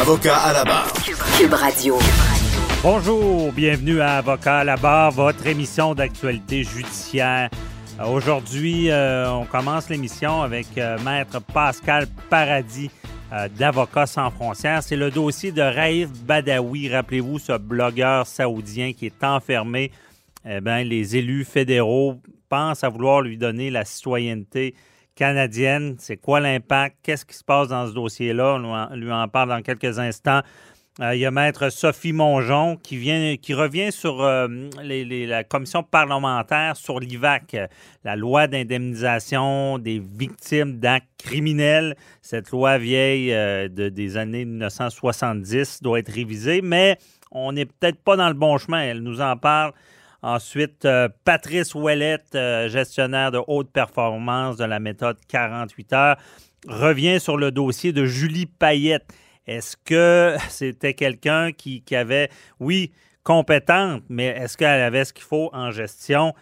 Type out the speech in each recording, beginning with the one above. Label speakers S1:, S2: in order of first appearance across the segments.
S1: Avocat à la barre.
S2: Cube Radio.
S3: Bonjour, bienvenue à Avocat à la barre, votre émission d'actualité judiciaire. Euh, Aujourd'hui, euh, on commence l'émission avec euh, Maître Pascal Paradis d'Avocats sans frontières. C'est le dossier de Raif Badawi. Rappelez-vous, ce blogueur saoudien qui est enfermé. Eh bien, les élus fédéraux pensent à vouloir lui donner la citoyenneté canadienne. C'est quoi l'impact? Qu'est-ce qui se passe dans ce dossier-là? On lui en parle dans quelques instants. Euh, il y a Maître Sophie Mongeon qui, vient, qui revient sur euh, la commission parlementaire sur l'IVAC, la loi d'indemnisation des victimes d'actes criminels. Cette loi vieille euh, de, des années 1970 doit être révisée, mais on n'est peut-être pas dans le bon chemin. Elle nous en parle. Ensuite, Patrice Ouellette, gestionnaire de haute performance de la méthode 48 heures, revient sur le dossier de Julie Payette. Est-ce que c'était quelqu'un qui, avait, oui, compétente, mais est-ce qu'elle avait ce qu'il faut en gestion?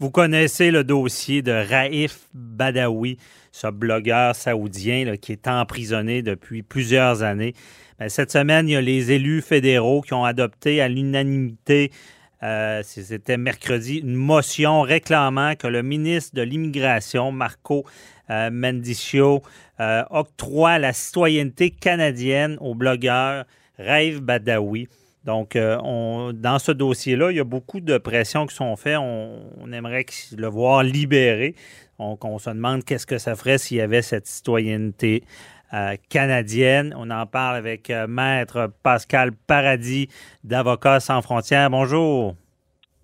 S3: Vous connaissez le dossier de Raif Badawi, ce blogueur saoudien qui est emprisonné depuis plusieurs années. Ben, cette semaine, il y a les élus fédéraux qui ont adopté à l'unanimité euh, c'était mercredi, une motion réclamant que le ministre de l'Immigration, Marco euh, Mendicio, euh, octroie la citoyenneté canadienne au blogueur Rêve Badawi. Donc, dans ce dossier-là, il y a beaucoup de pressions qui sont faites. On, aimerait le voir libéré. Donc, on se demande qu'est-ce que ça ferait s'il y avait cette citoyenneté euh, canadienne. On en parle avec euh, Maître Pascal Paradis d'Avocats sans frontières. Bonjour.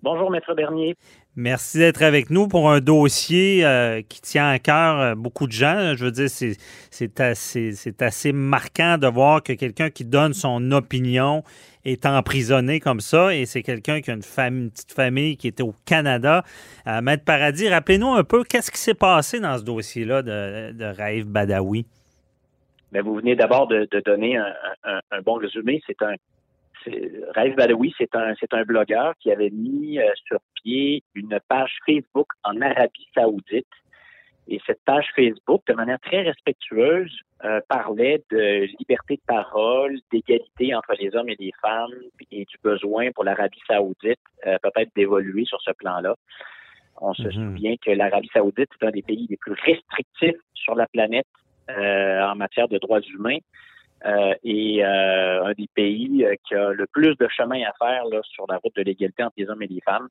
S4: Bonjour, Maître Bernier.
S3: Merci d'être avec nous pour un dossier euh, qui tient à cœur beaucoup de gens. Je veux dire, c'est assez, assez marquant de voir que quelqu'un qui donne son opinion est emprisonné comme ça et c'est quelqu'un qui a une, famille, petite famille qui était au Canada. Maître Paradis, rappelez-nous un peu qu'est-ce qui s'est passé dans ce dossier-là de, de Raif Badawi?
S4: Mais vous venez d'abord de, donner un, bon résumé. C'est un Raif Badawi, c'est un c'est un blogueur qui avait mis euh, sur pied une page Facebook en Arabie Saoudite. Et cette page Facebook, de manière très respectueuse, euh, parlait de liberté de parole, d'égalité entre les hommes et les femmes et du besoin pour l'Arabie saoudite euh, peut-être d'évoluer sur ce plan-là. On se mm-hmm. souvient que l'Arabie saoudite est un des pays les plus restrictifs sur la planète en matière de droits humains. Euh, et euh, un des pays qui a le plus de chemin à faire là, sur la route de l'égalité entre les hommes et les femmes.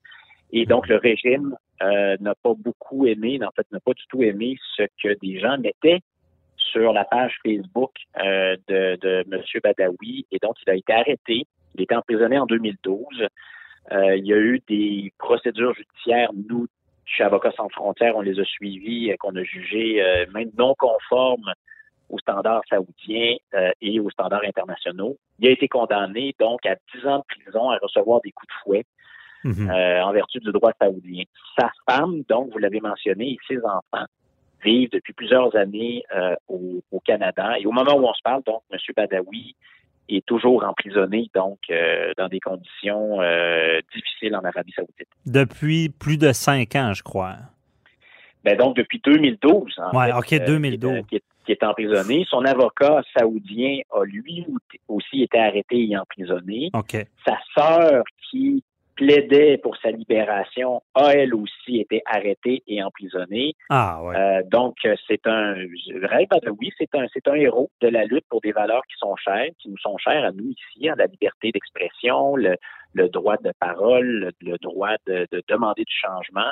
S4: Et donc, le régime n'a pas beaucoup aimé, en fait, n'a pas du tout aimé ce que des gens mettaient sur la page Facebook de, de M. Badawi. Et donc, il a été arrêté. Il était emprisonné en 2012. il y a eu des procédures judiciaires, nous, chez Avocats sans frontières, on les a suivis, euh, qu'on a jugés euh, même non conformes aux standards saoudiens euh, et aux standards internationaux. Il a été condamné donc à 10 ans de prison à recevoir des coups de fouet mhm. en vertu du droit saoudien. Sa femme, donc, vous l'avez mentionné, et ses enfants vivent depuis plusieurs années au, au, Canada. Et au moment où on se parle, donc, M. Badawi est toujours emprisonné, donc, euh, dans des conditions euh, difficiles en Arabie Saoudite.
S3: Depuis plus de cinq ans, je crois.
S4: Ben donc, depuis 2012.
S3: Oui, OK, 2012.
S4: Euh, qui, est, emprisonné. Son avocat saoudien a lui aussi été arrêté et emprisonné.
S3: OK.
S4: Sa sœur, qui plaidait pour sa libération a elle aussi été arrêtée et emprisonnée.
S3: Ah ouais.
S4: Euh, donc c'est un oui, c'est un c'est un héros de la lutte pour des valeurs qui sont chères, qui nous sont chères à nous ici, à la liberté d'expression, le, le droit de parole, le, droit de, de, demander du changement.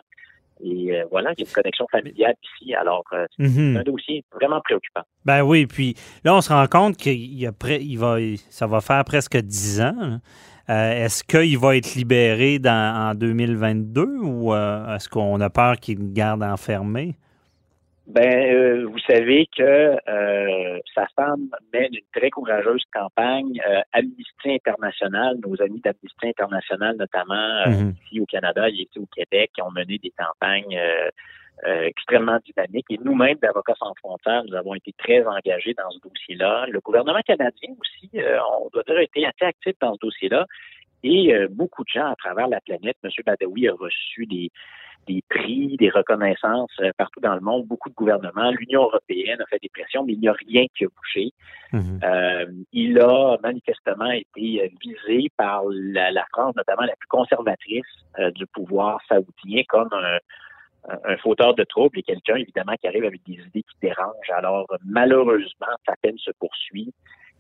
S4: Et euh, voilà, il y a une connexion familiale ici. Alors, euh, c'est
S3: Mhm.
S4: un dossier vraiment préoccupant.
S3: Ben oui, puis là, on se rend compte qu'il y a près, il va, ça va faire presque 10 ans. là. Euh, est-ce qu'il va être libéré dans, en 2022 ou euh, est-ce qu'on a peur qu'il le garde enfermé?
S4: Ben, euh, vous savez que sa femme mène une très courageuse campagne. Amnesty International, nos amis d'Amnesty International, notamment
S3: Mhm.
S4: ici au Canada et ici au Québec, qui ont mené des campagnes euh, extrêmement dynamiques. Et nous-mêmes, d'Avocats sans frontières, nous avons été très engagés dans ce dossier-là. Le gouvernement canadien aussi, euh, on doit dire, a été assez actif dans ce dossier-là. Et euh, beaucoup de gens à travers la planète, M. Badawi a reçu des, des prix, des reconnaissances euh, partout dans le monde, beaucoup de gouvernements. L'Union européenne a fait des pressions, mais il n'y a rien qui a bougé.
S3: Mhm.
S4: Euh, il a manifestement été euh, visé par la, la France, notamment la plus conservatrice euh, du pouvoir saoudien, comme un, un- fauteur de troubles et quelqu'un, évidemment, qui arrive avec des idées qui dérangent. Alors, malheureusement, sa peine se poursuit.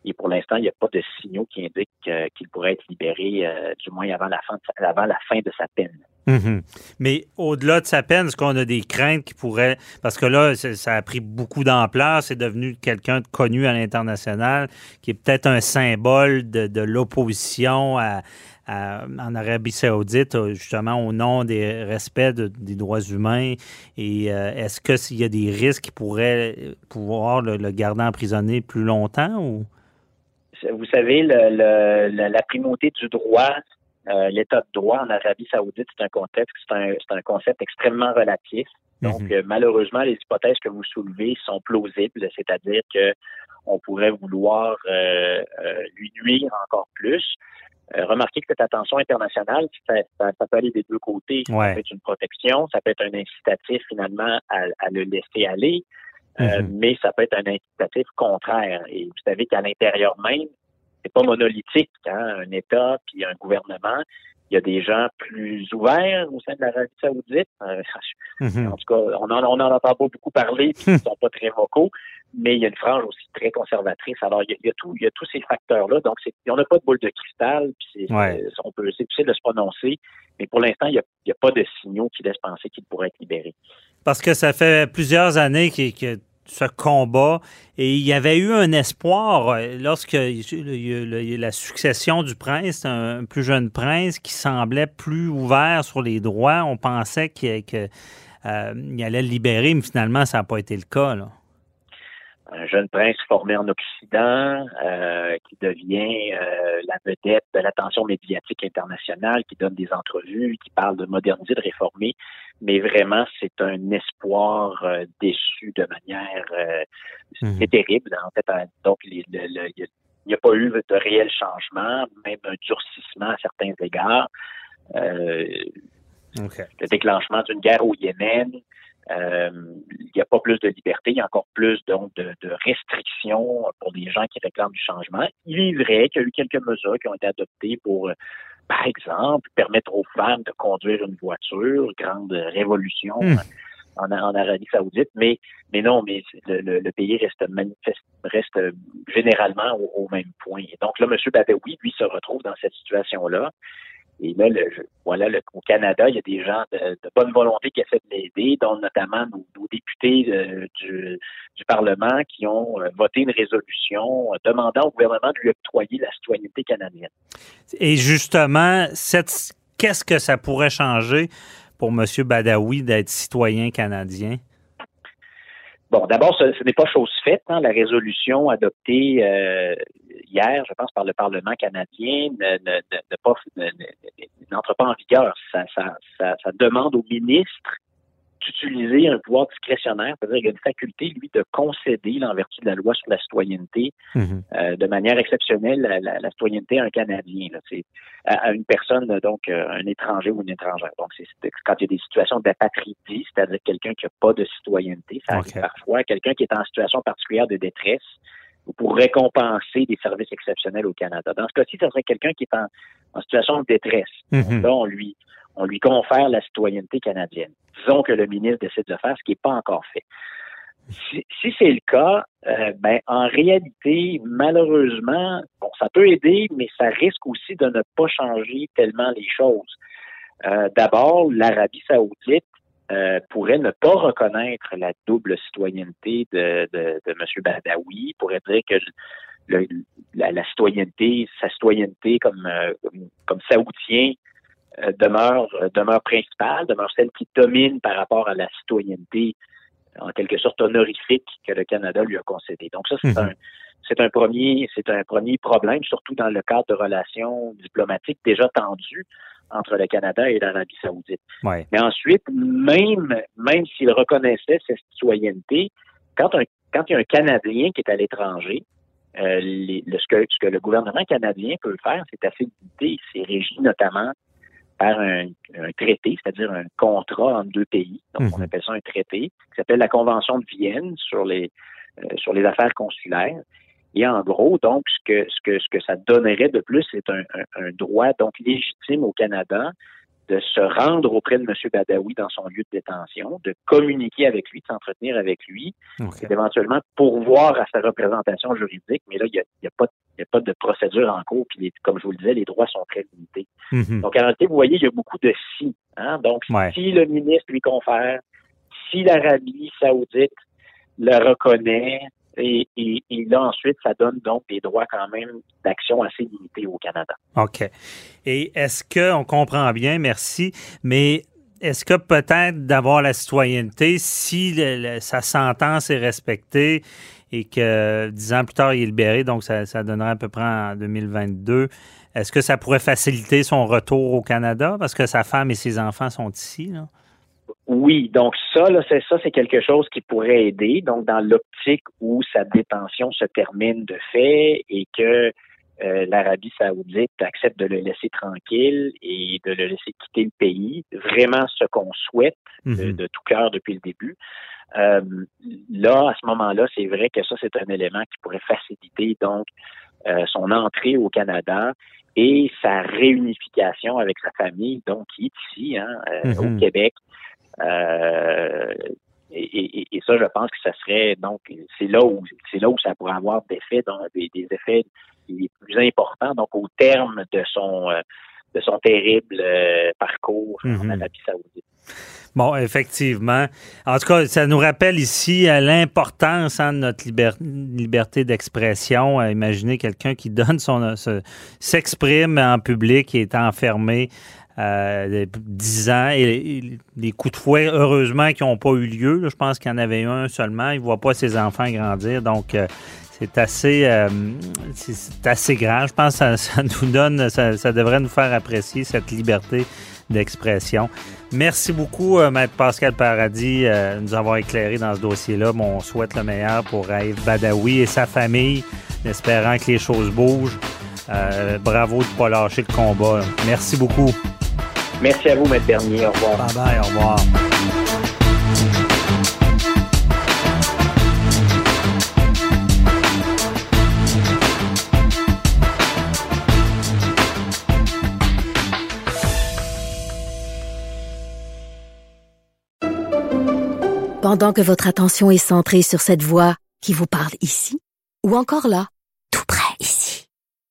S4: Et pour l'instant, il n'y a pas de signaux qui indiquent euh, qu'il pourrait être libéré, euh, du moins avant la fin de sa, peine.
S3: Mhm. Mais au-delà de sa peine, est-ce qu'on a des craintes qui pourraient... Parce que là, ça a pris beaucoup d'ampleur, c'est devenu quelqu'un de connu à l'international, qui est peut-être un symbole de, de l'opposition à- à- en Arabie saoudite, euh, justement au nom des respects de- des droits humains. Et euh, est-ce que s'il y a des risques qui pourraient euh, pouvoir le, le garder emprisonné plus longtemps ou...
S4: Vous savez, le- le- la, primauté du droit, euh, l'état de droit en Arabie saoudite, c'est un contexte, c'est un, concept extrêmement relatif. Donc,
S3: Mhm.
S4: euh, malheureusement, les hypothèses que vous soulevez sont plausibles, c'est-à-dire que on pourrait vouloir euh, euh, lui nuire encore plus. Euh, remarquez que cette attention internationale, ça, ça- ça peut aller des deux côtés. Ça
S3: Ouais.
S4: peut être une protection, ça peut être un incitatif finalement à, à le laisser aller, euh,
S3: Mhm.
S4: mais ça peut être un incitatif contraire. Et vous savez qu'à l'intérieur même, c'est pas monolithique, hein, un État puis un gouvernement. Il y a des gens plus ouverts au sein de l'Arabie saoudite. Euh,
S3: Mhm.
S4: en tout cas, on en, on en entend pas beaucoup parler, puis ils sont pas très vocaux, mais il y a une frange aussi très conservatrice. Alors, il y a, il y a tout, il y a tous ces facteurs-là. Donc, on n'a pas de boule de cristal, puis
S3: Ouais.
S4: on peut, c'est difficile de se prononcer, mais pour l'instant, il n'y a, il y a pas de signaux qui laissent penser qu'il pourrait être libéré.
S3: Parce que ça fait plusieurs années que ce combat et il y avait eu un espoir euh, lorsque la succession du prince, un plus jeune prince qui semblait plus ouvert sur les droits. On pensait qu'il euh, allait le libérer, mais finalement, ça n'a pas été le cas. Là.
S4: Un jeune prince formé en Occident euh, qui devient euh, la vedette de l'attention médiatique internationale, qui donne des entrevues, qui parle de moderniser, de réformer, mais vraiment c'est un espoir euh, déçu de manière euh,
S3: Mhm.
S4: c'est terrible. En fait, euh, donc les- le- le- il n'y a, pas eu de réel changement, même un durcissement à certains égards. Euh, le déclenchement d'une guerre au Yémen. Euh, il n'y a pas plus de liberté, il y a encore plus donc de, de restrictions pour des gens qui réclament du changement. Il est vrai qu'il y a eu quelques mesures qui ont été adoptées pour, euh, par exemple, permettre aux femmes de conduire une voiture, grande révolution
S3: Hmm.
S4: en, en Arabie Saoudite, mais mais non, mais le, le- le pays reste manifeste, reste généralement au, au même point. Et donc là, M. Badawi, lui, se retrouve dans cette situation-là. Et là, le, voilà, le- au Canada, il y a des gens de, bonne volonté qui essaient de l'aider, dont notamment nos, députés euh, du, Parlement qui ont euh, voté une résolution euh, demandant au gouvernement de lui octroyer la citoyenneté canadienne.
S3: Et justement, qu'est-ce que ça pourrait changer pour M. Badawi d'être citoyen canadien?
S4: Bon, d'abord, ce, n'est pas chose faite. hein. La résolution adoptée euh, hier, je pense, par le Parlement canadien, ne, ne, ne, ne pas, n'entre en vigueur. Ça, ça demande au ministre d'utiliser un pouvoir discrétionnaire, c'est-à-dire qu'il a une faculté, lui, de concéder, en vertu de la loi sur la citoyenneté,
S3: Mhm.
S4: euh, de manière exceptionnelle la, la, la citoyenneté à un Canadien. Là, à, à une personne, donc euh, un étranger ou une étrangère. Donc, c'est quand il y a des situations d'apatridie, c'est-à-dire quelqu'un qui n'a pas de citoyenneté, ça arrive parfois, quelqu'un qui est en situation particulière de détresse, ou pour récompenser des services exceptionnels au Canada. Dans ce cas-ci, ce serait quelqu'un qui est en, situation de détresse.
S3: Mhm.
S4: Là, on lui, on lui confère la citoyenneté canadienne. Disons que le ministre décide de faire ce qui n'est pas encore fait. Si, c'est le cas, euh, ben, en réalité, malheureusement, bon, ça peut aider, mais ça risque aussi de ne pas changer tellement les choses. Euh, D'abord, l'Arabie saoudite euh, pourrait ne pas reconnaître la double citoyenneté de, M. Badawi, pourrait dire que la, citoyenneté, sa citoyenneté comme, euh, comme, comme saoudien demeure, demeure principale, demeure celle qui domine par rapport à la citoyenneté en quelque sorte honorifique que le Canada lui a concédé. Donc ça, c'est
S3: Mhm.
S4: un c'est un premier c'est un premier problème, surtout dans le cadre de relations diplomatiques déjà tendues entre le Canada et l'Arabie Saoudite.
S3: Ouais.
S4: Mais ensuite, même même s'il reconnaissait cette citoyenneté, quand un quand il y a un Canadien qui est à l'étranger, euh, le- ce, que, ce que le gouvernement canadien peut faire, c'est assez limité. C'est régi notamment par un, un traité, c'est-à-dire un contrat entre deux pays. Donc, on
S3: Mhm.
S4: appelle ça un traité, qui s'appelle la Convention de Vienne sur les euh, sur les affaires consulaires. Et en gros, donc, ce que ce que ce que ça donnerait de plus, c'est un, un- un droit donc légitime au Canada de se rendre auprès de M. Badawi dans son lieu de détention, de communiquer avec lui, de s'entretenir avec lui,
S3: OK.
S4: et d'éventuellement pourvoir à sa représentation juridique. Mais là, il n'y a, y a, pas de- il y a pas de procédure en cours. Puis, les- comme je vous le disais, les droits sont très limités.
S3: Mhm.
S4: Donc, en réalité, vous voyez, il y a beaucoup de si. Hein? Donc,
S3: Ouais.
S4: si le ministre lui confère, si l'Arabie saoudite le reconnaît, et, et, et là, ensuite, ça donne donc des droits quand même d'action assez limités au Canada.
S3: OK. Et est-ce que, on comprend bien, merci, mais est-ce que peut-être d'avoir la citoyenneté, si sa sentence est respectée et que dix ans plus tard, il est libéré, donc ça, ça donnerait à peu près en 2022, est-ce que ça pourrait faciliter son retour au Canada? Parce que sa femme et ses enfants sont ici? Là?
S4: Oui, donc ça, là, c'est ça, c'est quelque chose qui pourrait aider. Donc, dans l'optique où sa détention se termine de fait et que euh, l'Arabie Saoudite accepte de le laisser tranquille et de le laisser quitter le pays, vraiment ce qu'on souhaite de,
S3: Mhm.
S4: de tout cœur depuis le début. Euh, là, à ce moment-là, c'est vrai que ça, c'est un élément qui pourrait faciliter donc euh, son entrée au Canada et sa réunification avec sa famille, donc qui est ici, hein, euh, au Québec. Euh, et, et- et ça, je pense que ça serait donc c'est là où c'est là où ça pourrait avoir des effets, donc, des, des effets les plus importants, donc au terme de son euh, de son terrible euh, parcours en
S3: Mhm.
S4: Arabie Saoudite.
S3: Bon, effectivement. En tout cas, ça nous rappelle ici l'importance hein, de notre liber- liberté d'expression. Imaginez quelqu'un qui donne son se- s'exprime en public et est enfermé euh, 10 ans et, les coups de fouet, heureusement, qui n'ont pas eu lieu. je pense qu'il y en avait un seulement. Il ne voit pas ses enfants grandir. Donc, euh, c'est assez, euh, c'est- assez grave. Je pense que ça, nous donne, ça, devrait nous faire apprécier cette liberté d'expression. Merci beaucoup, euh, Maître Pascal Paradis, de nous avoir éclairé dans ce dossier-là. Bon, on souhaite le meilleur pour Raïf Badawi et sa famille, espérant que les choses bougent. Euh, bravo de ne pas lâcher le combat. là. Merci beaucoup.
S4: Merci à vous, Maître Bernier. Au revoir.
S3: Bye bye, au revoir.
S2: Pendant que votre attention est centrée sur cette voix qui vous parle ici, ou encore là,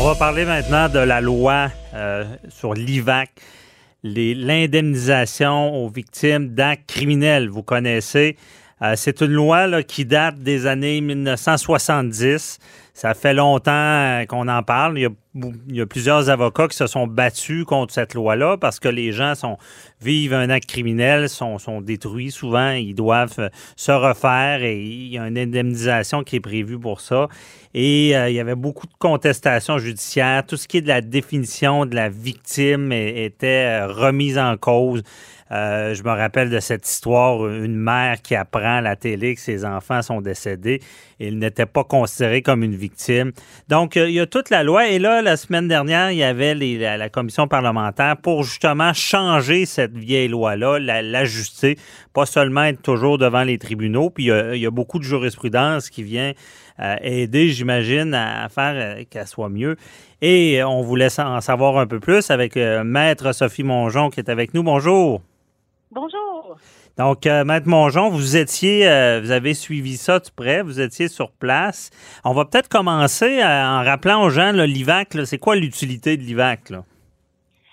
S3: On va parler maintenant de la loi euh, sur l'IVAC, l'indemnisation aux victimes d'actes criminels. Vous connaissez, euh, c'est une loi qui date des années 1970. Ça fait longtemps qu'on en parle. Il y, a, plusieurs avocats qui se sont battus contre cette loi-là parce que les gens vivent un acte criminel, sont, détruits souvent, ils doivent se refaire et il y a une indemnisation qui est prévue pour ça. Et euh, il y avait beaucoup de contestations judiciaires. Tout ce qui est de la définition de la victime était remise en cause. Euh, je me rappelle de cette histoire, une mère qui apprend à la télé que ses enfants sont décédés et il n'était pas considéré comme une victime. Donc, euh, il y a toute la loi. Et là, la semaine dernière, il y avait la, commission parlementaire pour justement changer cette vieille loi-là, l'ajuster, pas seulement être toujours devant les tribunaux. Puis, il y a, beaucoup de jurisprudence qui vient euh, aider, j'imagine, à, faire qu'elle soit mieux. Et on voulait en savoir un peu plus avec Maître Sophie Mongeon qui est avec nous. Bonjour.
S5: Bonjour.
S3: Donc, euh, Maître Mongeon, vous étiez, euh, vous avez suivi ça de près, vous étiez sur place. On va peut-être commencer en rappelant aux gens l'IVAC. C'est quoi l'utilité de l'IVAC?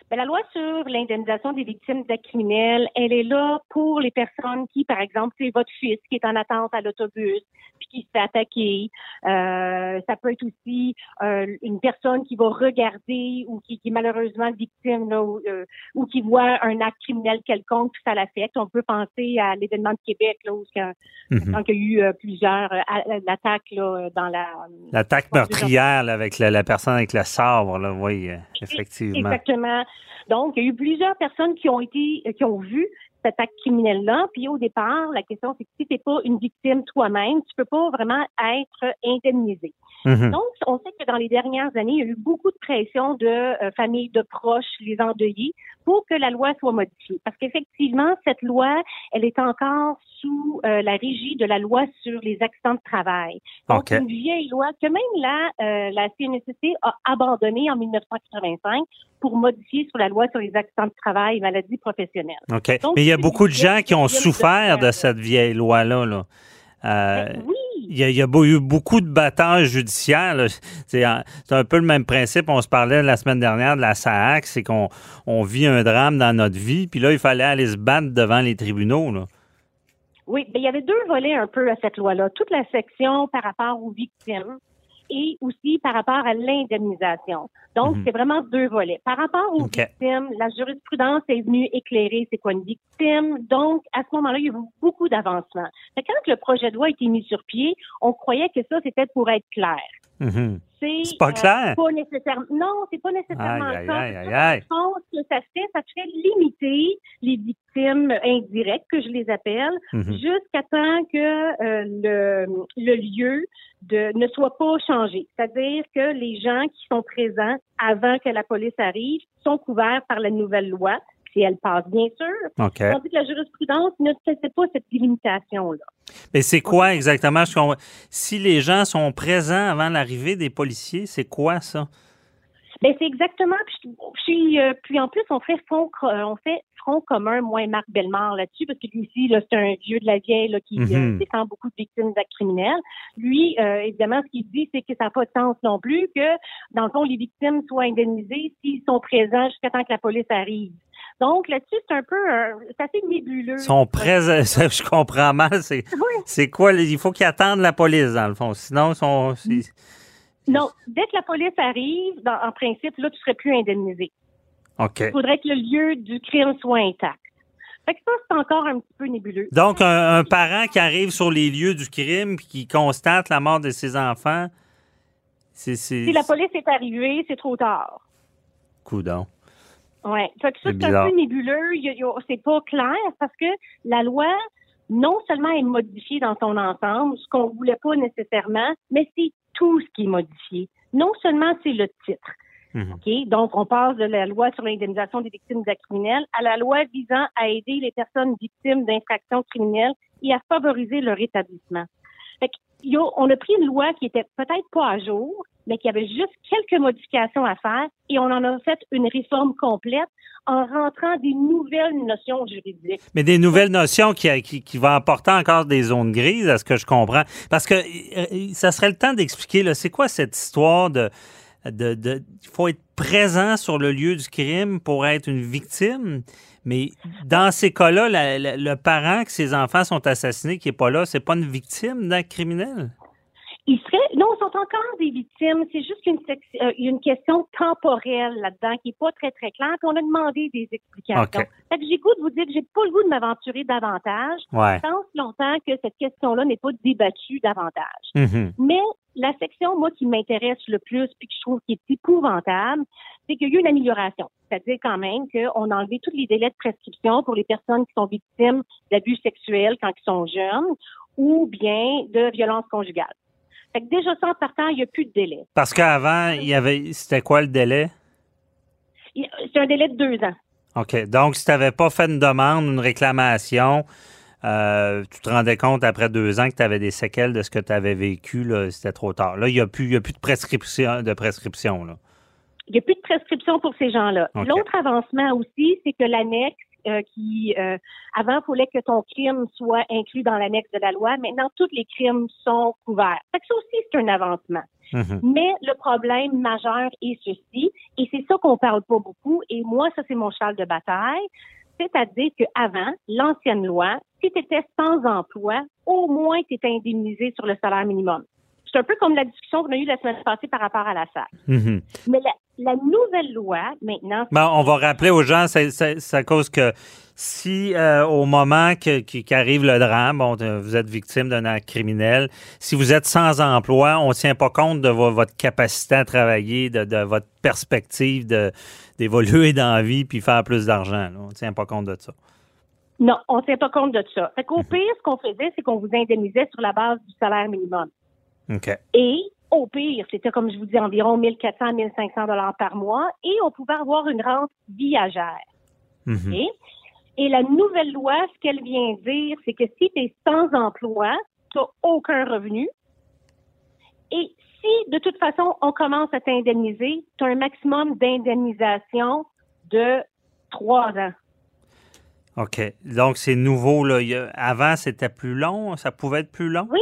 S5: Ben, la loi sur l'indemnisation des victimes d'actes criminels, elle est là pour les personnes qui, par exemple, c'est votre fils qui est en attente à l'autobus, qui se fait attaquer. Euh, ça peut être aussi euh, une personne qui va regarder ou qui, qui est malheureusement victime là, ou, euh, ou, qui voit un acte criminel quelconque, puis ça l'affecte. On peut penser à l'événement de Québec, là, où quand, mm-hmm. quand il y a eu euh, plusieurs euh, l'attaque là, dans la
S3: l'attaque meurtrière là, avec la, la, personne avec le sabre, là, oui, effectivement.
S5: Exactement. Donc, il y a eu plusieurs personnes qui ont été, qui ont vu cet acte criminel-là. Puis au départ, la question, c'est que si tu n'es pas une victime toi-même, tu peux pas vraiment être indemnisé. Mm-hmm. Donc, on sait que dans les dernières années, il y a eu beaucoup de pression de euh, familles, de proches, les endeuillés, pour que la loi soit modifiée. Parce qu'effectivement, cette loi, elle est encore sous euh, la régie de la loi sur les accidents de travail. Donc, okay. une vieille loi que même la, euh, la CNSST a abandonnée en 1985 pour modifier sur la loi sur les accidents de travail et maladies professionnelles.
S3: OK. Donc, Mais il y a beaucoup de gens qui ont souffert de cette vieille loi-là. Là. Euh,
S5: ben oui.
S3: Il y, a, eu beaucoup de batailles judiciaires. C'est un, peu le même principe. On se parlait la semaine dernière de la SAAC, c'est qu'on on vit un drame dans notre vie, puis là, il fallait aller se battre devant les tribunaux.
S5: Oui, ben, il y avait deux volets un peu à cette loi-là. Toute la section par rapport aux victimes et aussi par rapport à l'indemnisation. Donc, mm -hmm. c'est vraiment deux volets. Par rapport aux okay. victimes, la jurisprudence est venue éclairer c'est quoi une victime. Donc, à ce moment-là, il y a eu beaucoup d'avancements. Quand le projet de loi a été mis sur pied, on croyait que ça, c'était pour être clair.
S3: Mm -hmm. C'est pas clair.
S5: Euh, pas nécessairement. Non, c'est pas nécessairement
S3: aïe,
S5: ça.
S3: Aïe, aïe, aïe.
S5: Je pense que ça fait, ça fait limiter les victimes indirectes, que je les appelle, mm -hmm. jusqu'à temps que euh, le, le lieu de, ne soit pas changé. C'est-à-dire que les gens qui sont présents avant que la police arrive sont couverts par la nouvelle loi si elle passe, bien sûr.
S3: Okay.
S5: Tandis que la jurisprudence ne fait pas cette limitation-là.
S3: Mais c'est quoi exactement? Si les gens sont présents avant l'arrivée des policiers, c'est quoi ça?
S5: Ben c'est exactement. Puis, puis, euh, en plus, on fait front, on fait front commun, moi et Marc Bellemare là-dessus, parce que lui aussi, c'est un vieux de la vieille là, qui mm -hmm. euh, défend beaucoup de victimes d'actes criminels. Lui, euh, évidemment, ce qu'il dit, c'est que ça n'a pas de sens non plus que, dans le fond, les victimes soient indemnisées s'ils sont présents jusqu'à temps que la police arrive. Donc là-dessus, c'est un peu, euh, c'est assez nébuleux.
S3: Sont présents, je comprends mal. C'est
S5: oui.
S3: quoi? Il faut qu'ils attendent la police, dans le fond. Sinon, ils sont...
S5: Non, dès que la police arrive, dans, en principe, là, tu serais plus indemnisé.
S3: OK.
S5: Il faudrait que le lieu du crime soit intact. Fait que ça, c'est encore un petit peu nébuleux.
S3: Donc, un, un, parent qui arrive sur les lieux du crime et qui constate la mort de ses enfants, c'est...
S5: Si la police est arrivée, c'est trop tard.
S3: Coudon.
S5: Oui. Fait que ça, c'est un peu nébuleux. C'est pas clair parce que la loi, non seulement est modifiée dans son ensemble, ce qu'on voulait pas nécessairement, mais c'est tout ce qui est modifié. Non seulement c'est le titre. Mmh. OK? Donc, on passe de la loi sur l'indemnisation des victimes d'actes criminels à la loi visant à aider les personnes victimes d'infractions criminelles et à favoriser leur établissement. Fait que, on a pris une loi qui était peut-être pas à jour, mais qui avait juste quelques modifications à faire et on en a fait une réforme complète en rentrant des nouvelles notions juridiques.
S3: Mais des nouvelles notions qui, qui, vont apporter encore des zones grises, à ce que je comprends. Parce que ça serait le temps d'expliquer, c'est quoi cette histoire de... de, de il faut être présent sur le lieu du crime pour être une victime. Mais dans ces cas-là, le parent que ses enfants sont assassinés, qui n'est pas là, c'est pas une victime d'acte criminel?
S5: il serait non ce sont encore des victimes. C'est juste une, euh, une question temporelle là-dedans qui est pas très, très claire. Puis on a demandé des explications. Fait que j'ai goût de vous dire que j'ai pas le goût de m'aventurer davantage.
S3: Ouais.
S5: Je pense longtemps que cette question-là n'est pas débattue davantage.
S3: Mhm.
S5: Mais la section, moi, qui m'intéresse le plus puis que je trouve qui est épouvantable, c'est qu'il y a eu une amélioration. C'est-à-dire quand même qu'on a enlevé tous les délais de prescription pour les personnes qui sont victimes d'abus sexuels quand ils sont jeunes ou bien de violences conjugales. Fait que déjà ça, en partant, il n'y a plus de délai.
S3: Parce qu'avant, il y avait. C'était quoi le délai?
S5: C'est un délai de deux ans.
S3: OK. Donc, si tu n'avais pas fait une demande, une réclamation, euh, tu te rendais compte après deux ans que tu avais des séquelles de ce que tu avais vécu, c'était trop tard. Là, il n'y a, plus- il y a plus de prescription. De prescription là.
S5: Il n'y a plus de prescription pour ces gens-là. L'autre avancement aussi, c'est que l'annexe euh, qui, euh, avant, il fallait que ton crime soit inclus dans l'annexe de la loi. Maintenant, tous les crimes sont couverts. Fait que ça aussi, c'est un avancement.
S3: Mhm.
S5: Mais le problème majeur est ceci, et c'est ça qu'on parle pas beaucoup, et moi, ça, c'est mon cheval de bataille. C'est-à-dire qu'avant, l'ancienne loi, si tu étais sans emploi, au moins tu étais indemnisé sur le salaire minimum. C'est un peu comme la discussion qu'on a eue la semaine passée par rapport à la SAC.
S3: Mhm.
S5: Mais la, la nouvelle loi, maintenant,
S3: Bon, on va rappeler aux gens, c'est- à cause que si euh, au moment qu'arrive le drame, bon, euh, vous êtes victime d'un acte criminel, si vous êtes sans emploi, on ne tient pas compte de vo- votre capacité à travailler, de, de votre perspective d'évoluer dans la vie puis faire plus d'argent. On ne tient pas compte de ça.
S5: non, on ne tient pas compte de ça. Fait qu'au pire, ce qu'on faisait, c'est qu'on vous indemnisait sur la base du salaire minimum.
S3: OK.
S5: Et au pire, c'était comme je vous dis environ 1400 1500 dollars par mois et on pouvait avoir une rente viagère.
S3: Mhm.
S5: Et la nouvelle loi, ce qu'elle vient dire, c'est que si tu es sans emploi, tu n'as aucun revenu. Et si, de toute façon, on commence à t'indemniser, tu as un maximum d'indemnisation de trois ans.
S3: OK. Donc, c'est nouveau. Là. Avant, c'était plus long. Ça pouvait être plus long?
S5: Oui,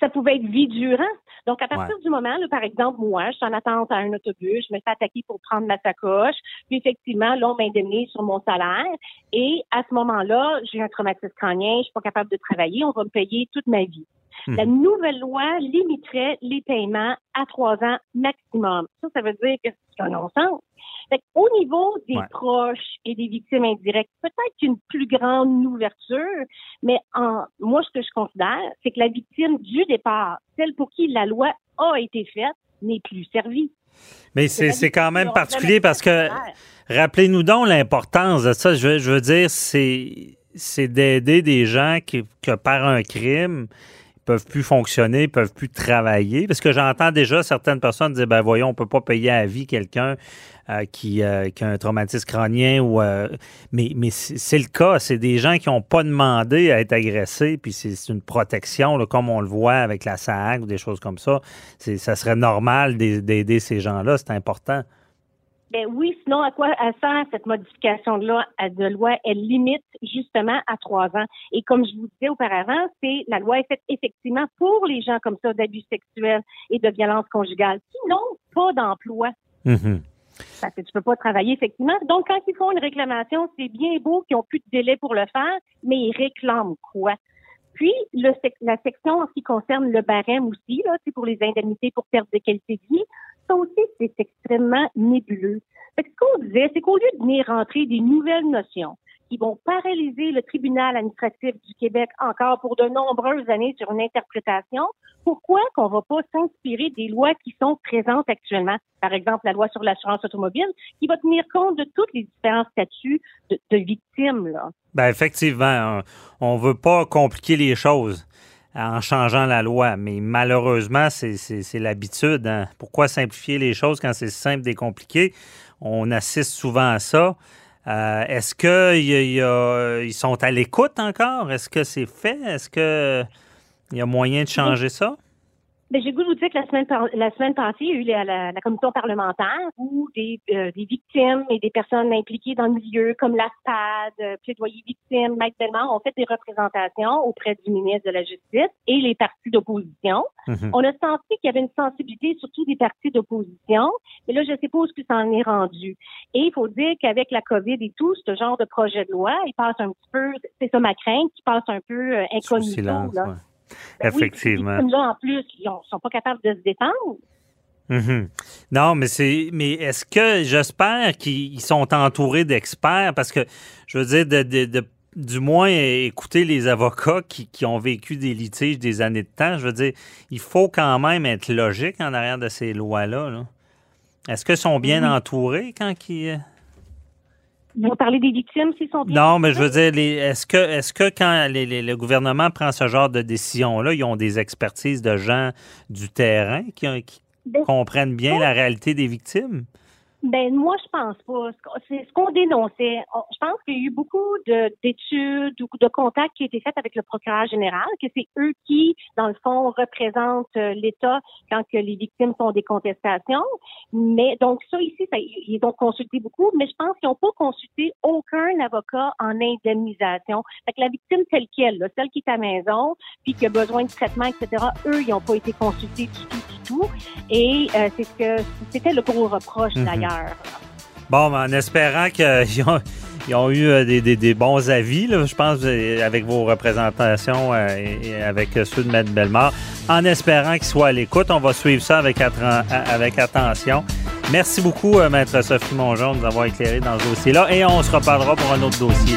S5: ça pouvait être vie durant. Donc, à partir
S3: Ouais.
S5: du moment, là, par exemple, moi, je suis en attente à un autobus, je me fais attaquer pour prendre ma sacoche, puis effectivement, là, on m'indemnise sur mon salaire, et à ce moment-là, j'ai un traumatisme crânien, je suis pas capable de travailler, on va me payer toute ma vie.
S3: Mhm.
S5: La nouvelle loi limiterait les paiements à trois ans maximum. Ça, ça veut dire que c'est un non-sens. Fait au niveau des
S3: Ouais.
S5: proches et des victimes indirectes, peut-être une plus grande ouverture, mais en, moi, ce que je considère, c'est que la victime du départ, celle pour qui la loi a été faite, n'est plus servie.
S3: Mais c'est quand même particulier parce que rappelez-nous donc l'importance de ça. Je veux, je veux dire, c'est c'est d'aider des gens qui, que par un crime ils peuvent plus fonctionner, ils peuvent plus travailler. Parce que j'entends déjà certaines personnes dire ben voyons, on peut pas payer à vie quelqu'un qui, euh, qui a un traumatisme crânien ou euh, mais, mais c'est le cas. C'est des gens qui n'ont pas demandé à être agressés, puis c'est une protection, là, comme on le voit avec la SAG ou des choses comme ça. Ça serait normal d'ai- d'aider ces gens-là, c'est important.
S5: Ben oui, sinon à quoi elle sert cette modification de loi, de loi Elle limite justement à trois ans. Et comme je vous disais auparavant, c'est la loi est faite effectivement pour les gens comme ça d'abus sexuels et de violences conjugales qui n'ont pas d'emploi.
S3: Mhm.
S5: Parce que tu peux pas travailler, effectivement. Donc, quand ils font une réclamation, c'est bien beau qu'ils ont plus de délai pour le faire, mais ils réclament quoi? Puis, la section en ce qui concerne le barème aussi, là, c'est pour les indemnités pour perte de qualité de vie, ça aussi, c'est extrêmement nébuleux. Fait que ce qu'on disait, c'est qu'au lieu de venir rentrer des nouvelles notions qui vont paralyser le tribunal administratif du Québec encore pour de nombreuses années sur une interprétation, pourquoi qu'on va pas s'inspirer des lois qui sont présentes actuellement? Par exemple, la loi sur l'assurance automobile, qui va tenir compte de tous les différents statuts de, victimes, là.
S3: Ben effectivement, on ne veut pas compliquer les choses en changeant la loi, mais malheureusement, c'est l'habitude. hein. Pourquoi simplifier les choses quand c'est simple et compliqué? On assiste souvent à ça. Euh, Est-ce qu'ils sont à l'écoute encore? Est-ce que c'est fait? Est-ce qu'il y a moyen de changer ça?
S5: Ben, j'ai goût de vous dire que la semaine, par- la semaine passée, il y a eu la, la- la commission parlementaire où des, euh, des victimes et des personnes impliquées dans le milieu, comme l'ASPAD, euh, plaidoyer victime, Maître Bellemare, ont fait des représentations auprès du ministre de la Justice et les partis d'opposition.
S3: Mhm.
S5: On a senti qu'il y avait une sensibilité, surtout des partis d'opposition, mais là, je ne sais pas où ce que ça en est rendu. Et il faut dire qu'avec la COVID et tout, ce genre de projet de loi, il passe un petit peu, c'est ça ma crainte, qui passe un peu euh, incognito.
S3: silence,
S5: là.
S3: ouais.
S5: Ben oui,
S3: Effectivement.
S5: victimes-là, en plus, ils ne sont pas capables de se défendre.
S3: Mhm. Non, mais c'est. Mais est-ce que j'espère qu'ils sont entourés d'experts? Parce que je veux dire, de, de- de- du moins écouter les avocats qui, qui ont vécu des litiges des années de temps. Je veux dire, il faut quand même être logique en arrière de ces lois-là. là. Est-ce qu'ils sont bien entourés quand ils.
S5: Vous parlez des victimes, s'ils sont bien.
S3: Non, mais je veux dire, est-ce que, est-ce que quand les- les- le gouvernement prend ce genre de décision-là, ils ont des expertises de gens du terrain qui, qui
S5: Ben,
S3: comprennent bien la réalité des victimes?
S5: Ben moi, je pense pas. C'est ce qu'on dénonçait. On- Je pense qu'il y a eu beaucoup de- d'études ou de contacts qui ont été faits avec le procureur général, que c'est eux qui, dans le fond, représentent euh, l'État quand que les victimes font des contestations. Mais donc ça ici, ça- ils ont consulté beaucoup, mais je pense qu'ils n'ont pas consulté aucun avocat en indemnisation. Fait que la victime telle qu'elle, là, celle qui est à la maison, puis qui a besoin de traitement, etc., eux, ils n'ont pas été consultés du tout, du tout. Et euh, c'est ce que c'était le gros reproche d'ailleurs.
S3: Bon, en espérant qu'ils ont, eu euh, des, bons avis, je pense, euh, avec vos représentations euh, et, avec ceux de Mme Bellemare, en espérant qu'ils soient à l'écoute. On va suivre ça avec, attention. Merci beaucoup, Maître Sophie Mongeon, de nous avoir éclairé dans ce dossier-là. Et on se reparlera pour un autre dossier.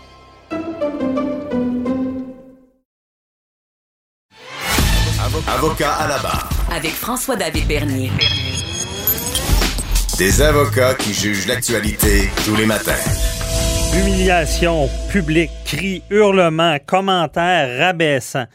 S1: Avocat à la barre.
S6: Avec François-David Bernier.
S1: Des avocats qui jugent l'actualité tous les matins.
S3: Humiliation publique, cris, hurlements, commentaires rabaissants.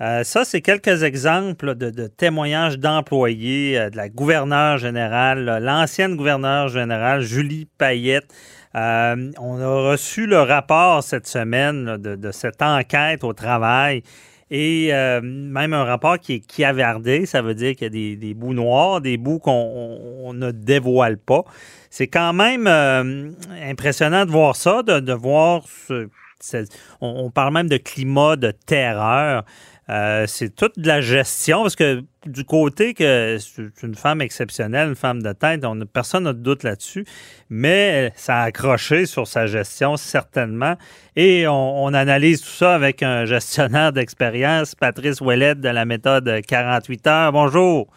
S3: Euh, ça, c'est quelques exemples de, de témoignages d'employés euh, de la gouverneure générale, là, l'ancienne gouverneure générale, Julie Payette. Euh, on a reçu le rapport cette semaine là, de, de cette enquête au travail et euh, même un rapport qui est chiavardé, ça veut dire qu'il y a des, des bouts noirs, des bouts qu'on on- on ne dévoile pas. C'est quand même euh, impressionnant de voir ça, de, de voir ce- on, on parle même de climat de terreur. Euh, c'est toute de la gestion, parce que du côté que c'est une femme exceptionnelle, une femme de tête, on, personne n'a de doute là-dessus, mais ça a accroché sur sa gestion, certainement. Et on, on analyse tout ça avec un gestionnaire d'expérience, Patrice Ouellette de la méthode 48 heures. Bonjour.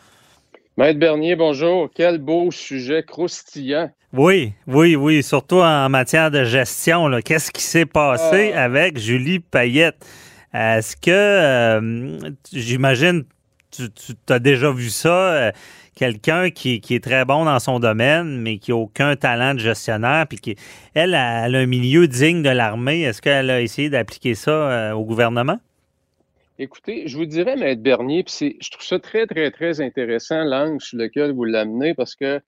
S7: Maître Bernier, bonjour. Quel beau sujet croustillant.
S3: Oui, oui, oui, surtout en matière de gestion. Qu'est-ce qui s'est passé
S7: Ah.
S3: avec Julie Payette? Est-ce que, euh, j'imagine, tu, as déjà vu ça, euh, quelqu'un qui, est très bon dans son domaine, mais qui n'a aucun talent de gestionnaire, puis qui, elle, elle a un milieu digne de l'armée. Est-ce qu'elle a essayé d'appliquer ça euh, au gouvernement?
S7: Écoutez, je vous dirais, Maître Bernier, puis je trouve ça très, très, très intéressant, l'angle sur lequel vous l'amenez, parce que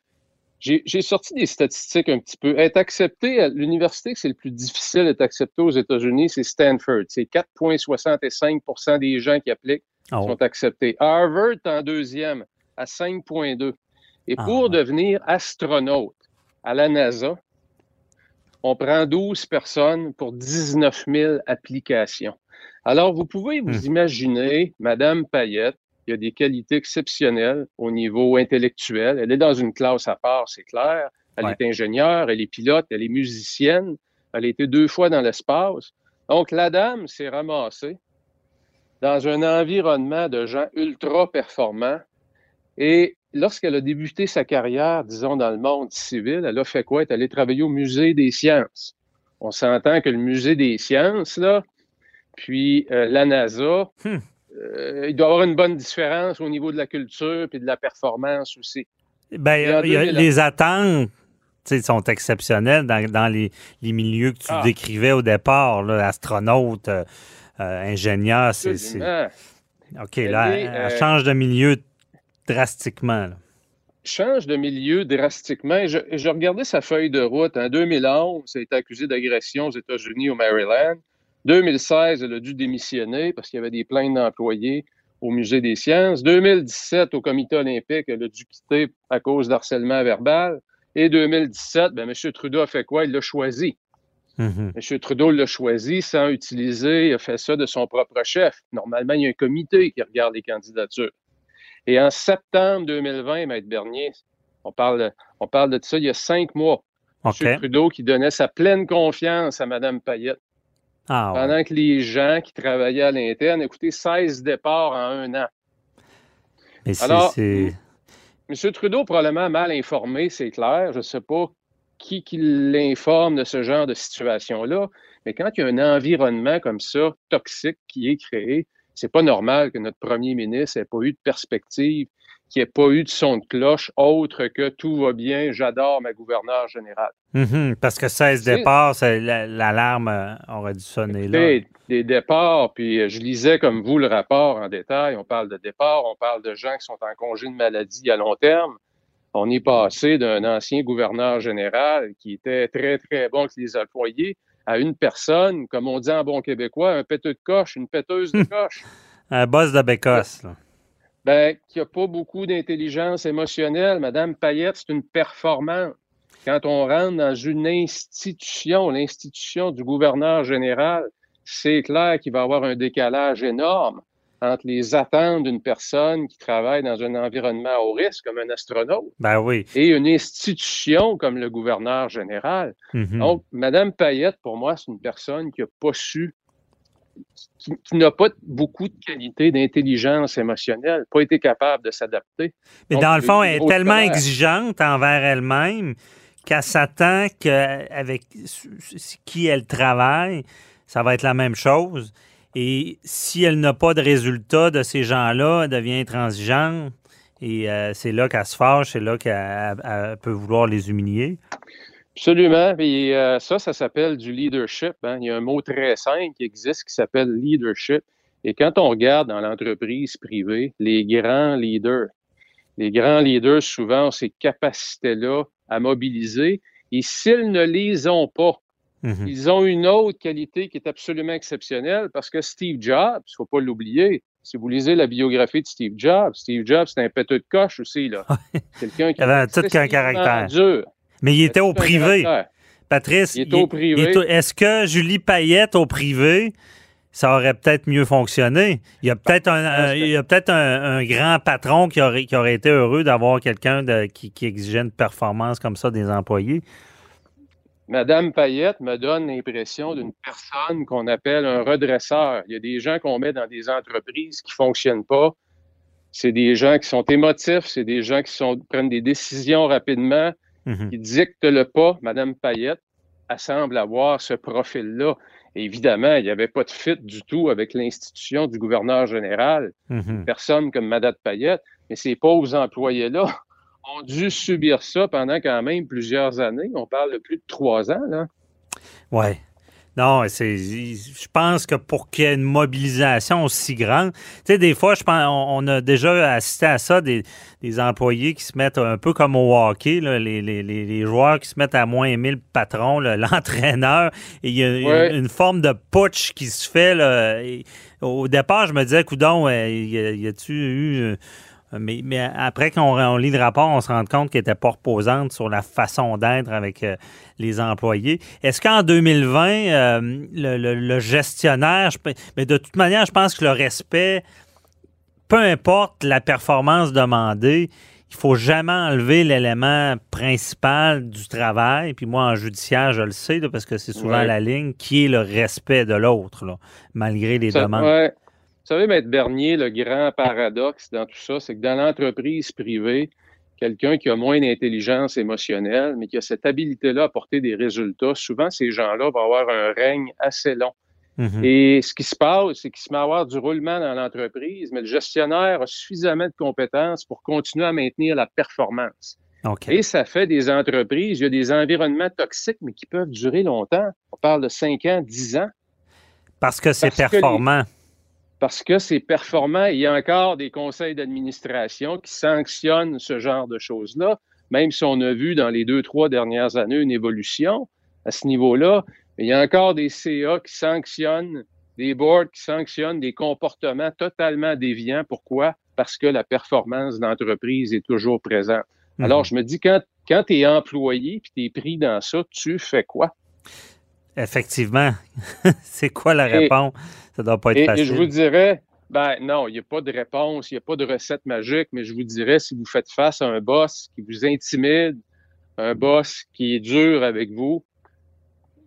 S7: j'ai sorti des statistiques un petit peu. Être accepté à l'université, c'est le plus difficile d'être accepté aux États-Unis, c'est Stanford. C'est 4,65% des gens qui appliquent
S3: Oh.
S7: sont acceptés. Harvard est en deuxième, à 5,2. Et
S3: Ah,
S7: pour devenir astronaute à la NASA, on prend 12 personnes pour 19 000 applications. Alors, vous pouvez vous
S3: Hmm.
S7: imaginer, Madame Payette, il y a des qualités exceptionnelles au niveau intellectuel. Elle est dans une classe à part, c'est clair. Elle
S3: Ouais.
S7: est ingénieure, elle est pilote, elle est musicienne. Elle a été deux fois dans l'espace. Donc, la dame s'est ramassée dans un environnement de gens ultra performants. Et lorsqu'elle a débuté sa carrière, disons, dans le monde civil, elle a fait quoi? Elle est allée travailler au Musée des sciences. On s'entend que le Musée des sciences, là, puis euh, la NASA,
S3: Hmm.
S7: Euh, il doit y avoir une bonne différence au niveau de la culture et de la performance aussi.
S3: Ben,
S7: Et en
S3: il y a-
S7: 2000,
S3: les attentes sont exceptionnelles dans, dans les, les milieux que tu
S7: Ah.
S3: décrivais au départ, là, astronaute, euh, euh, ingénieur, c'est. OK, là, elle, change de milieu drastiquement.
S7: Change de milieu drastiquement. Je, je, regardais sa feuille de route. En 2011, elle a été accusée d'agression aux États-Unis, au Maryland. 2016, elle a dû démissionner parce qu'il y avait des plaintes d'employés au Musée des sciences. 2017, au Comité olympique, elle a dû quitter à cause d'harcèlement verbal. Et 2017, ben, M. Trudeau a fait quoi? Il l'a choisi. Mm-hmm. M. Trudeau l'a choisi sans utiliser, il a fait ça de son propre chef. Normalement, il y a un comité qui regarde les candidatures. Et en septembre 2020, Maître Bernier, on parle, on parle de ça il y a cinq mois. M. Trudeau qui donnait sa pleine confiance à Mme Payette. Ah, Pendant que les gens qui travaillaient à l'interne écoutaient 16 départs en un an. Alors, M. Trudeau, probablement mal informé, c'est clair. Je ne sais pas qui, qui l'informe de ce genre de situation-là, mais quand il y a un environnement comme ça, toxique, qui est créé, c'est pas normal que notre premier ministre n'ait pas eu de perspective, qu'il n'y ait pas eu de son de cloche autre que tout va bien, j'adore ma gouverneure générale.
S3: Mm-hmm, parce que 16 départs, l'alarme euh, aurait dû sonner là.
S7: Des départs, puis euh, je lisais comme vous le rapport en détail. On parle de départs, on parle de gens qui sont en congé de maladie à long terme. On est passé d'un ancien gouverneur général qui était très, très bon avec les employés à une personne, comme on dit en bon québécois, un péteux de coche, une péteuse de coche.
S3: un boss de bécosse. Là
S7: ben, qui n'a pas beaucoup d'intelligence émotionnelle. Madame Payette, c'est une performance. Quand on rentre dans une institution, l'institution du gouverneur général, c'est clair qu'il va y avoir un décalage énorme entre les attentes d'une personne qui travaille dans un environnement au risque, comme un astronaute,
S3: ben oui.
S7: et une institution comme le gouverneur général. Mm-hmm. Donc, Madame Payette, pour moi, c'est une personne qui n'a pas su qui, n'a pas beaucoup de qualité d'intelligence émotionnelle, pas été capable de s'adapter.
S3: Mais dans le fond, elle est tellement exigeante envers elle-même qu'elle s'attend qu'avec qui elle travaille, ça va être la même chose. Et si elle n'a pas de résultat de ces gens-là, elle devient intransigeante. Et euh, c'est là qu'elle se fâche, c'est là qu'elle peut vouloir les humilier.
S7: Absolument. Et euh, ça, ça s'appelle du leadership. Hein. Il y a un mot très simple qui existe qui s'appelle leadership. Et quand on regarde dans l'entreprise privée, les grands leaders, les grands leaders souvent ont ces capacités-là à mobiliser. Et s'ils ne les ont pas, mm-hmm. ils ont une autre qualité qui est absolument exceptionnelle parce que Steve Jobs, il ne faut pas l'oublier, si vous lisez la biographie de Steve Jobs, Steve Jobs, c'est un péteux de coche aussi. Là.
S3: Quelqu'un qui avait tout qu'un caractère. Dur. Mais il était au privé. Patrice,
S7: il était au privé.
S3: Est-ce que Julie Payette au privé, ça aurait peut-être mieux fonctionné? Il y a peut-être un, peut un, grand patron qui aurait, qui aurait été heureux d'avoir quelqu'un qui, qui exigeait une performance comme ça des employés.
S7: Madame Payette me donne l'impression d'une personne qu'on appelle un redresseur. Il y a des gens qu'on met dans des entreprises qui ne fonctionnent pas. C'est des gens qui sont émotifs, c'est des gens qui sont, prennent des décisions rapidement, Mhm. qui dicte le pas, Mme Payette, elle semble avoir ce profil-là. Évidemment, il n'y avait pas de fit du tout avec l'institution du gouverneur général. Mhm. Personne comme Mme Payette, mais ces pauvres employés-là ont dû subir ça pendant quand même plusieurs années. On parle de plus de trois ans, là.
S3: Ouais. Non, c'est, je pense que pour qu'il y ait une mobilisation aussi grande, tu sais, des fois, je pense, on, a déjà assisté à ça, des, employés qui se mettent un peu comme au hockey, les, joueurs qui se mettent à moins aimer le patron, l'entraîneur, et il y a une, forme de putsch qui se fait. Là, au départ, je me disais, coudon, y a-tu eu mais, après qu'on lit le rapport, on se rend compte qu'elle n'était pas reposante sur la façon d'être avec euh, les employés. Est-ce qu'en 2020, euh, le, gestionnaire, mais de toute manière, je pense que le respect, peu importe la performance demandée, il faut jamais enlever l'élément principal du travail. Puis moi, en judiciaire, je le sais, parce que c'est souvent la ligne, qui est le respect de l'autre, malgré les demandes.
S7: Savez, Maître Bernier, le grand paradoxe dans tout ça, c'est que dans l'entreprise privée, quelqu'un qui a moins d'intelligence émotionnelle, mais qui a cette habilité-là à porter des résultats, souvent ces gens-là vont avoir un règne assez long. Mm-hmm. Et ce qui se passe, c'est qu'il se met à avoir du roulement dans l'entreprise, mais le gestionnaire a suffisamment de compétences pour continuer à maintenir la performance. Et ça fait des entreprises, il y a des environnements toxiques, mais qui peuvent durer longtemps. On parle de 5 ans, 10 ans.
S3: Parce que c'est performant
S7: parce que c'est performant. Il y a encore des conseils d'administration qui sanctionnent ce genre de choses-là, même si on a vu dans les deux, trois dernières années une évolution à ce niveau-là. Mais il y a encore des CA qui sanctionnent, des boards qui sanctionnent des comportements totalement déviants. Pourquoi? Parce que la performance d'entreprise est toujours présente. Mhm. Alors, je me dis, quand, quand tu es employé et tu es pris dans ça, tu fais quoi?
S3: Effectivement. c'est quoi la réponse? ça doit pas être facile.
S7: Et je vous dirais, ben non, il n'y a pas de réponse, il n'y a pas de recette magique, mais je vous dirais, si vous faites face à un boss qui vous intimide, un boss qui est dur avec vous,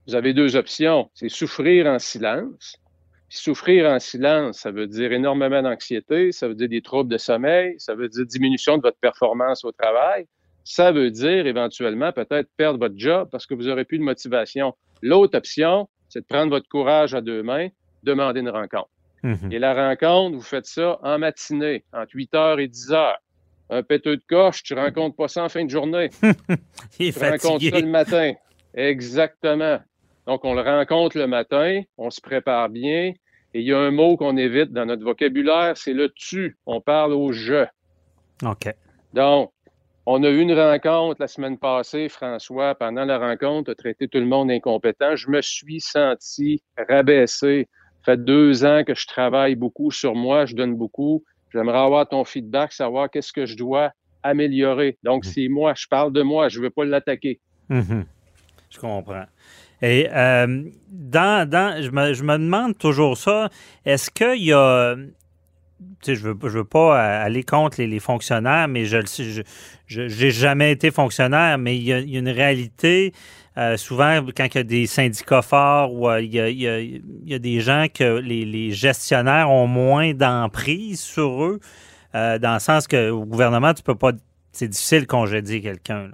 S7: vous avez deux options. C'est souffrir en silence. souffrir en silence, ça veut dire énormément d'anxiété, ça veut dire des troubles de sommeil, ça veut dire diminution de votre performance au travail. Ça veut dire éventuellement peut-être perdre votre job parce que vous n'aurez plus de motivation. L'autre option, c'est de prendre votre courage à deux mains, demander une rencontre. Mhm. Et la rencontre, vous faites ça en matinée, entre 8 h et 10 h. Un péteux de coche, tu rencontres pas ça en fin de journée.
S3: Il
S7: tu rencontres ça le matin. Exactement. Donc, on le rencontre le matin, on se prépare bien. Et il y a un mot qu'on évite dans notre vocabulaire, c'est le tu. On parle au je.
S3: OK.
S7: Donc, on a eu une rencontre la semaine passée, François. Pendant la rencontre, tu as traité tout le monde incompétent. Je me suis senti rabaissé. Ça fait deux ans que je travaille beaucoup sur moi, je donne beaucoup. J'aimerais avoir ton feedback, savoir qu'est-ce que je dois améliorer. Donc, mhm. c'est moi, je parle de moi, je ne veux pas l'attaquer.
S3: Mhm. Je comprends. Et euh, dans, dans je, me, je, me, demande toujours ça, est-ce qu'il y a je veux, je veux pas aller contre les, fonctionnaires, mais je je n'ai jamais été fonctionnaire, mais il y a, une réalité. Euh, souvent, quand il y a des syndicats forts ou il, y a, des gens que les, gestionnaires ont moins d'emprise sur eux, euh, dans le sens que au gouvernement, tu peux pas. C'est difficile de congédier quelqu'un.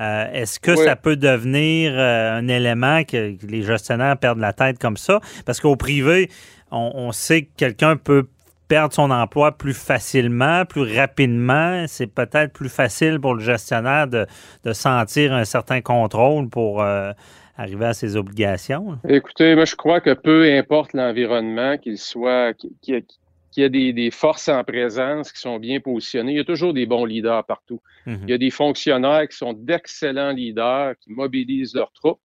S3: Euh, est-ce que ça peut devenir un élément que, les gestionnaires perdent la tête comme ça? Parce qu'au privé, on, sait que quelqu'un peut perdre son emploi plus facilement, plus rapidement. C'est peut-être plus facile pour le gestionnaire de, sentir un certain contrôle pour euh, arriver à ses obligations.
S7: Écoutez, moi, je crois que peu importe l'environnement, qu'il soit, qu'il y a des, forces en présence qui sont bien positionnées. Il y a toujours des bons leaders partout. Mhm. Il y a des fonctionnaires qui sont d'excellents leaders, qui mobilisent leurs troupes,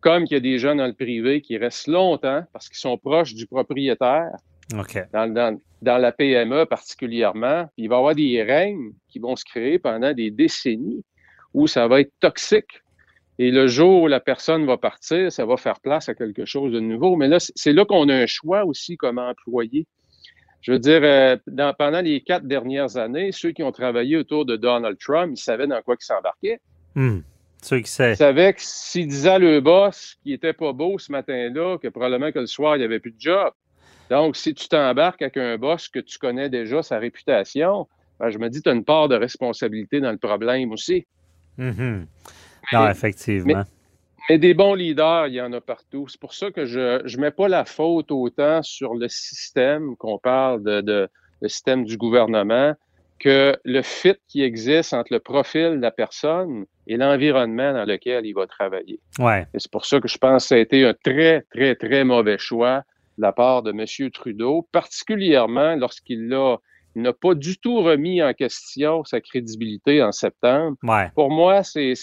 S7: comme il y a des gens dans le privé qui restent longtemps parce qu'ils sont proches du propriétaire dans, la PME particulièrement. il va y avoir des règnes qui vont se créer pendant des décennies où ça va être toxique. Et le jour où la personne va partir, ça va faire place à quelque chose de nouveau. Mais là, c'est là qu'on a un choix aussi comme employé. Je veux dire, euh, pendant les quatre dernières années, ceux qui ont travaillé autour de Donald Trump, ils savaient dans quoi ils s'embarquaient.
S3: Ceux qui Ils
S7: savaient que s'ils disaient à le boss qui était pas beau ce matin-là, que probablement que le soir, il n'y avait plus de job, donc, si tu t'embarques avec un boss que tu connais déjà, sa réputation, ben, je me dis, tu as une part de responsabilité dans le problème aussi.
S3: Mm-hmm. Non, effectivement.
S7: Mais, des bons leaders, il y en a partout. C'est pour ça que je ne mets pas la faute autant sur le système, qu'on parle de, le système du gouvernement, que le fit qui existe entre le profil de la personne et l'environnement dans lequel il va travailler.
S3: Ouais.
S7: Et c'est pour ça que je pense que ça a été un très, très, très mauvais choix la part de M. Trudeau, particulièrement lorsqu'il n'a pas du tout remis en question sa crédibilité en septembre. Pour moi, c'est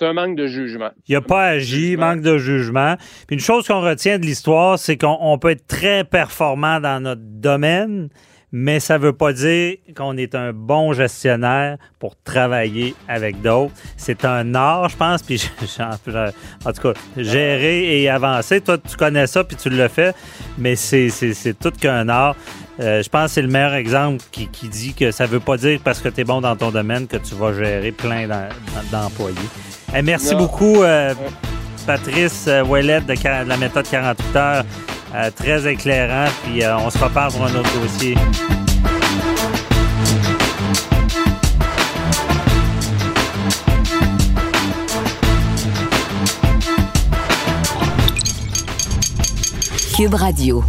S7: un manque de jugement.
S3: Il n'a pas agi, manque de jugement. Puis une chose qu'on retient de l'histoire, c'est qu'on peut être très performant dans notre domaine, mais ça ne veut pas dire qu'on est un bon gestionnaire pour travailler avec d'autres. C'est un art, je pense, puis en tout cas, gérer et avancer. Toi, tu connais ça, puis tu le fais, mais c'est tout qu'un art. Euh, je pense que c'est le meilleur exemple qui, dit que ça ne veut pas dire parce que tu es bon dans ton domaine que tu vas gérer plein d'employés. Eh, merci beaucoup, euh, Patrice euh, Ouellet de, la méthode 48 heures. Euh, très éclairant. Puis euh, on se reparle pour un autre dossier.
S2: Cube Radio.